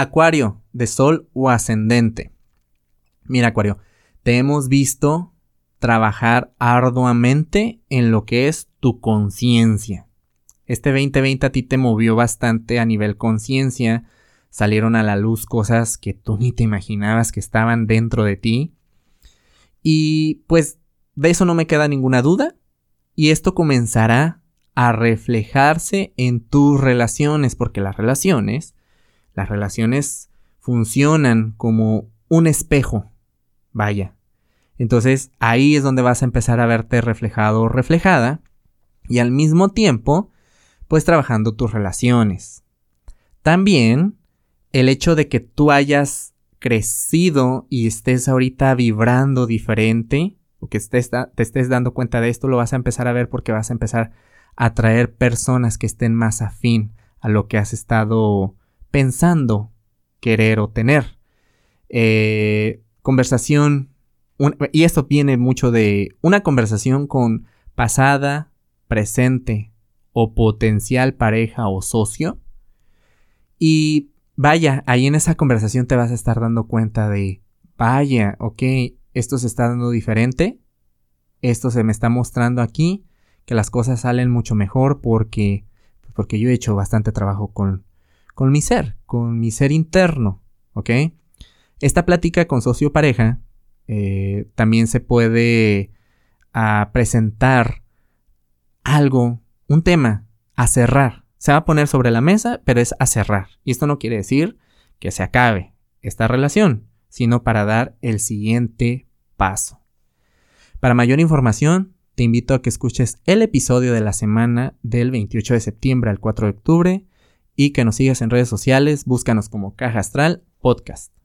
Acuario, de Sol o ascendente. Mira, Acuario, te hemos visto trabajar arduamente en lo que es tu conciencia. Este 2020 a ti te movió bastante a nivel conciencia, salieron a la luz cosas que tú ni te imaginabas que estaban dentro de ti. Y pues de eso no me queda ninguna duda. Y esto comenzará a reflejarse en tus relaciones, porque las relaciones, las relaciones funcionan como un espejo. Vaya. Entonces ahí es donde vas a empezar a verte reflejado o reflejada. Y al mismo tiempo pues trabajando tus relaciones. También el hecho de que tú hayas crecido y estés ahorita vibrando diferente, o que te estés dando cuenta de esto, lo vas a empezar a ver porque vas a empezar a atraer personas que estén más afín a lo que has estado pensando querer o tener. Eh, conversación, y esto viene mucho de una conversación con pasada, presente, o potencial pareja o socio. Y vaya, ahí en esa conversación te vas a estar dando cuenta de, vaya, ok, esto se está dando diferente, esto se me está mostrando aquí, que las cosas salen mucho mejor porque, porque yo he hecho bastante trabajo con, con mi ser, con mi ser interno, ¿ok? Esta plática con socio pareja eh, también se puede ah, presentar algo un tema a cerrar. Se va a poner sobre la mesa, pero es a cerrar. Y esto no quiere decir que se acabe esta relación, sino para dar el siguiente paso. Para mayor información, te invito a que escuches el episodio de la semana del 28 de septiembre al 4 de octubre y que nos sigas en redes sociales, búscanos como Caja Astral Podcast.